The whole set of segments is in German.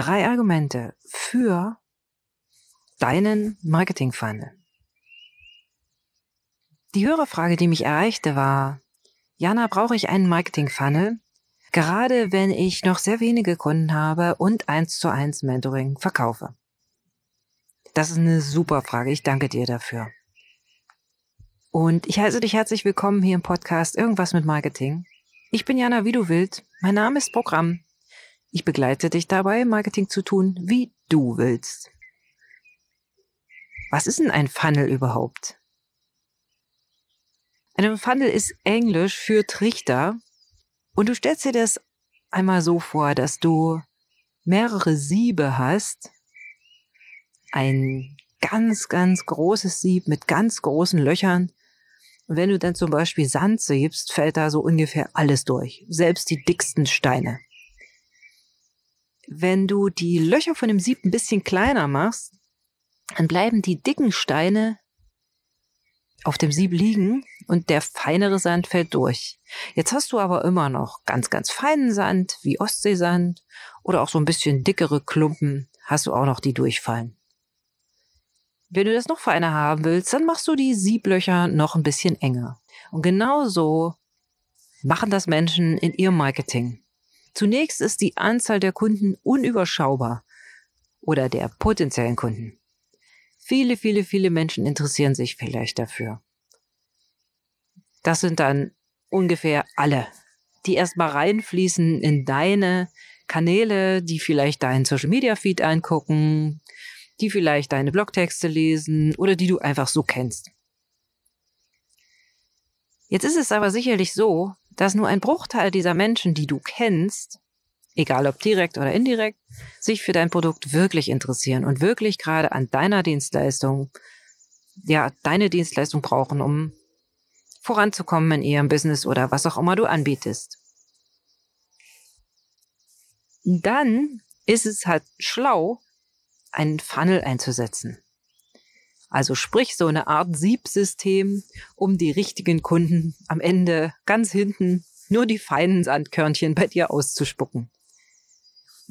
drei Argumente für deinen Marketing-Funnel. Die Hörerfrage, die mich erreichte, war, Jana, brauche ich einen Marketing-Funnel? Gerade wenn ich noch sehr wenige Kunden habe und eins zu eins Mentoring verkaufe. Das ist eine super Frage. Ich danke dir dafür. Und ich heiße dich herzlich willkommen hier im Podcast Irgendwas mit Marketing. Ich bin Jana, wie du willst. Mein Name ist Programm. Ich begleite dich dabei, Marketing zu tun, wie du willst. Was ist denn ein Funnel überhaupt? Ein Funnel ist Englisch für Trichter und du stellst dir das einmal so vor, dass du mehrere Siebe hast. Ein ganz, ganz großes Sieb mit ganz großen Löchern. Und wenn du dann zum Beispiel Sand siebst, fällt da so ungefähr alles durch. Selbst die dicksten Steine. Wenn du die Löcher von dem Sieb ein bisschen kleiner machst, dann bleiben die dicken Steine auf dem Sieb liegen und der feinere Sand fällt durch. Jetzt hast du aber immer noch ganz, ganz feinen Sand wie Ostseesand oder auch so ein bisschen dickere Klumpen hast du auch noch, die durchfallen. Wenn du das noch feiner haben willst, dann machst du die Sieblöcher noch ein bisschen enger. Und genau so machen das Menschen in ihrem Marketing. Zunächst ist die Anzahl der Kunden unüberschaubar oder der potenziellen Kunden. Viele, viele, viele Menschen interessieren sich vielleicht dafür. Das sind dann ungefähr alle, die erstmal reinfließen in deine Kanäle, die vielleicht deinen Social Media Feed angucken, die vielleicht deine Blogtexte lesen oder die du einfach so kennst. Jetzt ist es aber sicherlich so, dass nur ein Bruchteil dieser Menschen, die du kennst, egal ob direkt oder indirekt, sich für dein Produkt wirklich interessieren und wirklich gerade an deiner Dienstleistung, ja, deine Dienstleistung brauchen, um voranzukommen in ihrem Business oder was auch immer du anbietest. Dann ist es halt schlau, einen Funnel einzusetzen. Also sprich so eine Art Siebsystem, um die richtigen Kunden am Ende ganz hinten nur die feinen Sandkörnchen bei dir auszuspucken.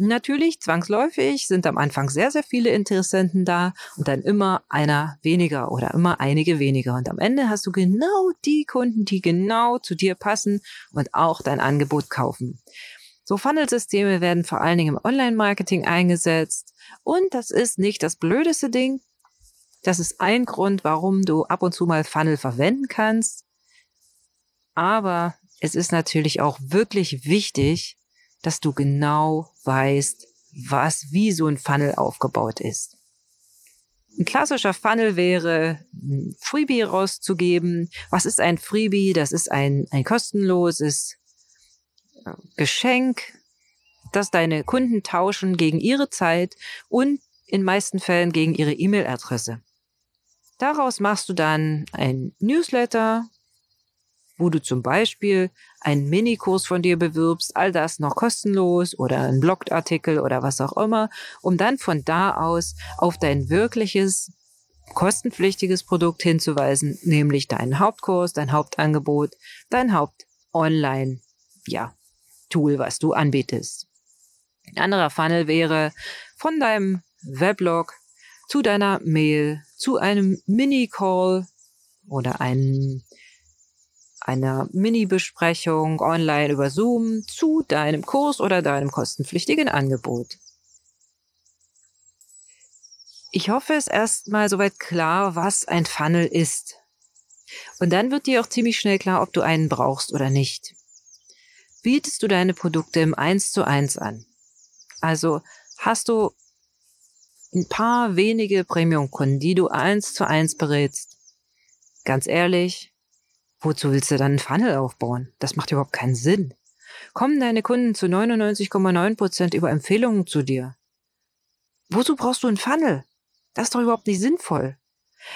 Natürlich, zwangsläufig sind am Anfang sehr, sehr viele Interessenten da und dann immer einer weniger oder immer einige weniger. Und am Ende hast du genau die Kunden, die genau zu dir passen und auch dein Angebot kaufen. So Funnelsysteme werden vor allen Dingen im Online-Marketing eingesetzt und das ist nicht das blödeste Ding. Das ist ein Grund, warum du ab und zu mal Funnel verwenden kannst. Aber es ist natürlich auch wirklich wichtig, dass du genau weißt, was, wie so ein Funnel aufgebaut ist. Ein klassischer Funnel wäre, ein Freebie rauszugeben. Was ist ein Freebie? Das ist ein, ein kostenloses äh, Geschenk, das deine Kunden tauschen gegen ihre Zeit und in meisten Fällen gegen ihre E-Mail-Adresse. Daraus machst du dann ein Newsletter, wo du zum Beispiel einen Minikurs von dir bewirbst, all das noch kostenlos oder ein Blogartikel oder was auch immer, um dann von da aus auf dein wirkliches kostenpflichtiges Produkt hinzuweisen, nämlich deinen Hauptkurs, dein Hauptangebot, dein Haupt-Online, ja, was du anbietest. Ein anderer Funnel wäre von deinem Weblog zu deiner Mail, zu einem Mini-Call oder einem einer Mini-Besprechung online über Zoom zu deinem Kurs oder deinem kostenpflichtigen Angebot. Ich hoffe, es erstmal soweit klar, was ein Funnel ist. Und dann wird dir auch ziemlich schnell klar, ob du einen brauchst oder nicht. Bietest du deine Produkte im 1 zu 1 an? Also hast du ein paar wenige Premium-Kunden, die du eins zu eins berätst. Ganz ehrlich, Wozu willst du dann einen Funnel aufbauen? Das macht überhaupt keinen Sinn. Kommen deine Kunden zu 99,9 Prozent über Empfehlungen zu dir? Wozu brauchst du einen Funnel? Das ist doch überhaupt nicht sinnvoll.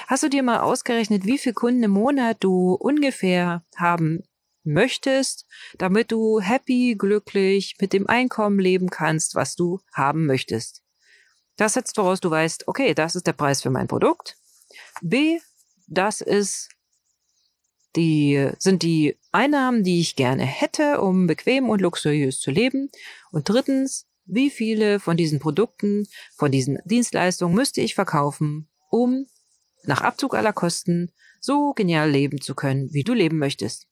Hast du dir mal ausgerechnet, wie viele Kunden im Monat du ungefähr haben möchtest, damit du happy, glücklich mit dem Einkommen leben kannst, was du haben möchtest? Das setzt voraus, du weißt, okay, das ist der Preis für mein Produkt. B, das ist die sind die Einnahmen, die ich gerne hätte, um bequem und luxuriös zu leben. Und drittens, wie viele von diesen Produkten, von diesen Dienstleistungen müsste ich verkaufen, um nach Abzug aller Kosten so genial leben zu können, wie du leben möchtest.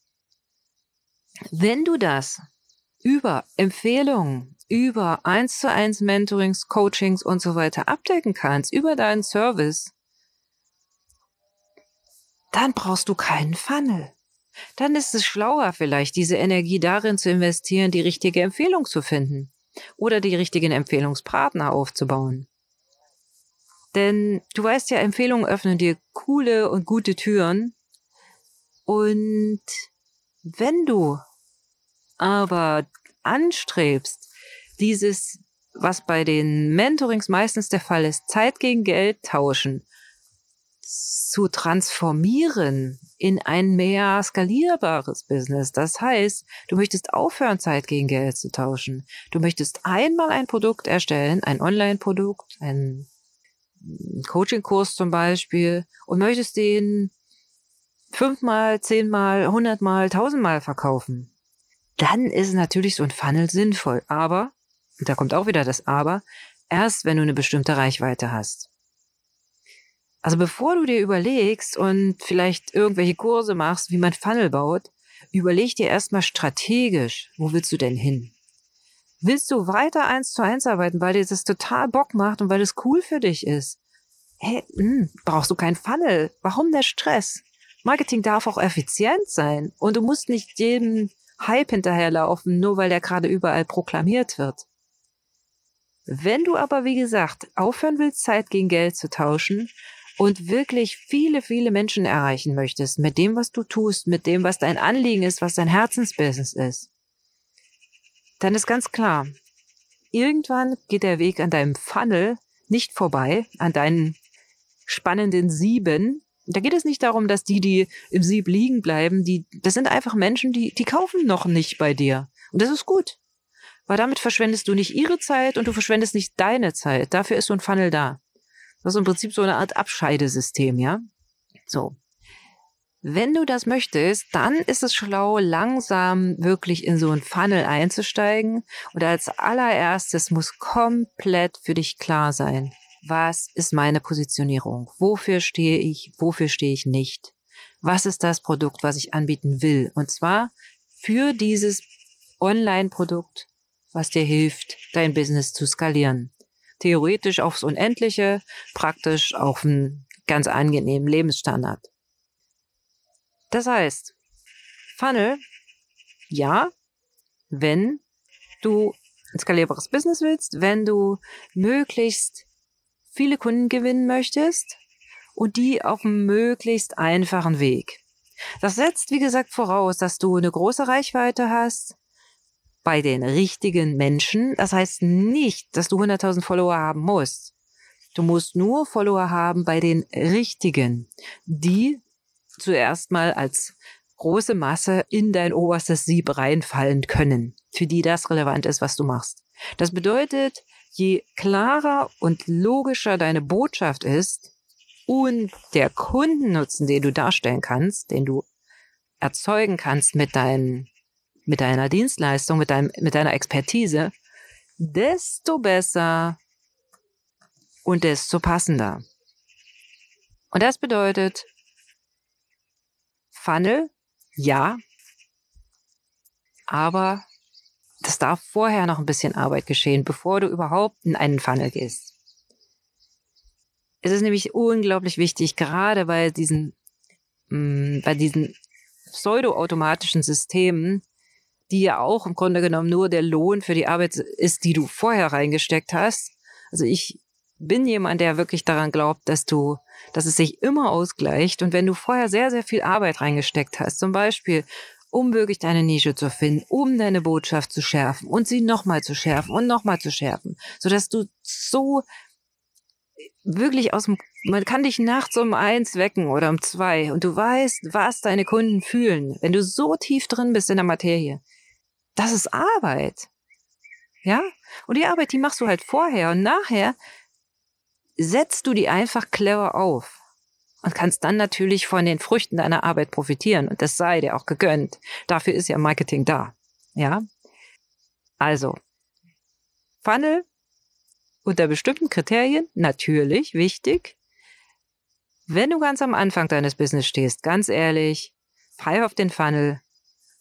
Wenn du das über Empfehlungen, über eins zu eins Mentorings, Coachings und so weiter abdecken kannst, über deinen Service, dann brauchst du keinen Funnel. Dann ist es schlauer vielleicht, diese Energie darin zu investieren, die richtige Empfehlung zu finden oder die richtigen Empfehlungspartner aufzubauen. Denn du weißt ja, Empfehlungen öffnen dir coole und gute Türen. Und wenn du aber anstrebst, dieses, was bei den Mentorings meistens der Fall ist, Zeit gegen Geld tauschen, zu transformieren in ein mehr skalierbares Business. Das heißt, du möchtest aufhören, Zeit gegen Geld zu tauschen. Du möchtest einmal ein Produkt erstellen, ein Online-Produkt, ein Coaching-Kurs zum Beispiel, und möchtest den fünfmal, zehnmal, hundertmal, tausendmal verkaufen. Dann ist natürlich so ein Funnel sinnvoll. Aber, und da kommt auch wieder das Aber, erst wenn du eine bestimmte Reichweite hast. Also bevor du dir überlegst und vielleicht irgendwelche Kurse machst, wie man Funnel baut, überleg dir erstmal strategisch, wo willst du denn hin? Willst du weiter eins zu eins arbeiten, weil dir das total Bock macht und weil es cool für dich ist? Hey, mh, hm, brauchst du keinen Funnel? Warum der Stress? Marketing darf auch effizient sein und du musst nicht jedem Hype hinterherlaufen, nur weil der gerade überall proklamiert wird. Wenn du aber, wie gesagt, aufhören willst, Zeit gegen Geld zu tauschen und wirklich viele, viele Menschen erreichen möchtest mit dem, was du tust, mit dem, was dein Anliegen ist, was dein Herzensbusiness ist, dann ist ganz klar, irgendwann geht der Weg an deinem Funnel nicht vorbei, an deinen spannenden Sieben. Da geht es nicht darum, dass die, die im Sieb liegen bleiben, die, das sind einfach Menschen, die, die kaufen noch nicht bei dir. Und das ist gut. Weil damit verschwendest du nicht ihre Zeit und du verschwendest nicht deine Zeit. Dafür ist so ein Funnel da. Das ist im Prinzip so eine Art Abscheidesystem, ja? So. Wenn du das möchtest, dann ist es schlau, langsam wirklich in so ein Funnel einzusteigen. Und als allererstes muss komplett für dich klar sein, was ist meine Positionierung? Wofür stehe ich? Wofür stehe ich nicht? Was ist das Produkt, was ich anbieten will? Und zwar für dieses Online-Produkt, was dir hilft, dein Business zu skalieren theoretisch aufs Unendliche, praktisch auf einen ganz angenehmen Lebensstandard. Das heißt, Funnel, ja, wenn du ein skalierbares Business willst, wenn du möglichst viele Kunden gewinnen möchtest und die auf einem möglichst einfachen Weg. Das setzt, wie gesagt, voraus, dass du eine große Reichweite hast, bei den richtigen Menschen. Das heißt nicht, dass du 100.000 Follower haben musst. Du musst nur Follower haben bei den richtigen, die zuerst mal als große Masse in dein oberstes Sieb reinfallen können, für die das relevant ist, was du machst. Das bedeutet, je klarer und logischer deine Botschaft ist und der Kundennutzen, den du darstellen kannst, den du erzeugen kannst mit deinen mit deiner Dienstleistung, mit, deinem, mit deiner Expertise, desto besser und desto passender. Und das bedeutet, Funnel, ja, aber das darf vorher noch ein bisschen Arbeit geschehen, bevor du überhaupt in einen Funnel gehst. Es ist nämlich unglaublich wichtig, gerade bei diesen, mm, bei diesen pseudo-automatischen Systemen, die ja auch im Grunde genommen nur der Lohn für die Arbeit ist, die du vorher reingesteckt hast. Also ich bin jemand, der wirklich daran glaubt, dass du, dass es sich immer ausgleicht. Und wenn du vorher sehr, sehr viel Arbeit reingesteckt hast, zum Beispiel, um wirklich deine Nische zu finden, um deine Botschaft zu schärfen und sie nochmal zu schärfen und nochmal zu schärfen, sodass du so wirklich aus dem, man kann dich nachts um eins wecken oder um zwei und du weißt, was deine Kunden fühlen, wenn du so tief drin bist in der Materie das ist Arbeit. Ja? Und die Arbeit, die machst du halt vorher und nachher setzt du die einfach clever auf und kannst dann natürlich von den Früchten deiner Arbeit profitieren und das sei dir auch gegönnt. Dafür ist ja Marketing da. Ja? Also, Funnel unter bestimmten Kriterien, natürlich wichtig. Wenn du ganz am Anfang deines Business stehst, ganz ehrlich, pfeif auf den Funnel,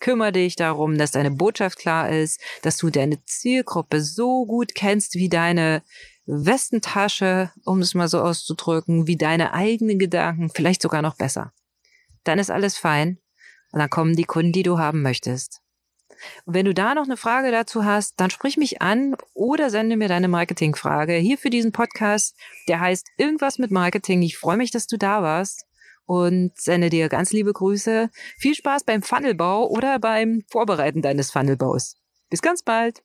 kümmere dich darum, dass deine Botschaft klar ist, dass du deine Zielgruppe so gut kennst wie deine Westentasche, um es mal so auszudrücken, wie deine eigenen Gedanken, vielleicht sogar noch besser. Dann ist alles fein und dann kommen die Kunden, die du haben möchtest. Und wenn du da noch eine Frage dazu hast, dann sprich mich an oder sende mir deine Marketingfrage hier für diesen Podcast. Der heißt irgendwas mit Marketing. Ich freue mich, dass du da warst und sende dir ganz liebe Grüße. Viel Spaß beim Funnelbau oder beim Vorbereiten deines Funnelbaus. Bis ganz bald.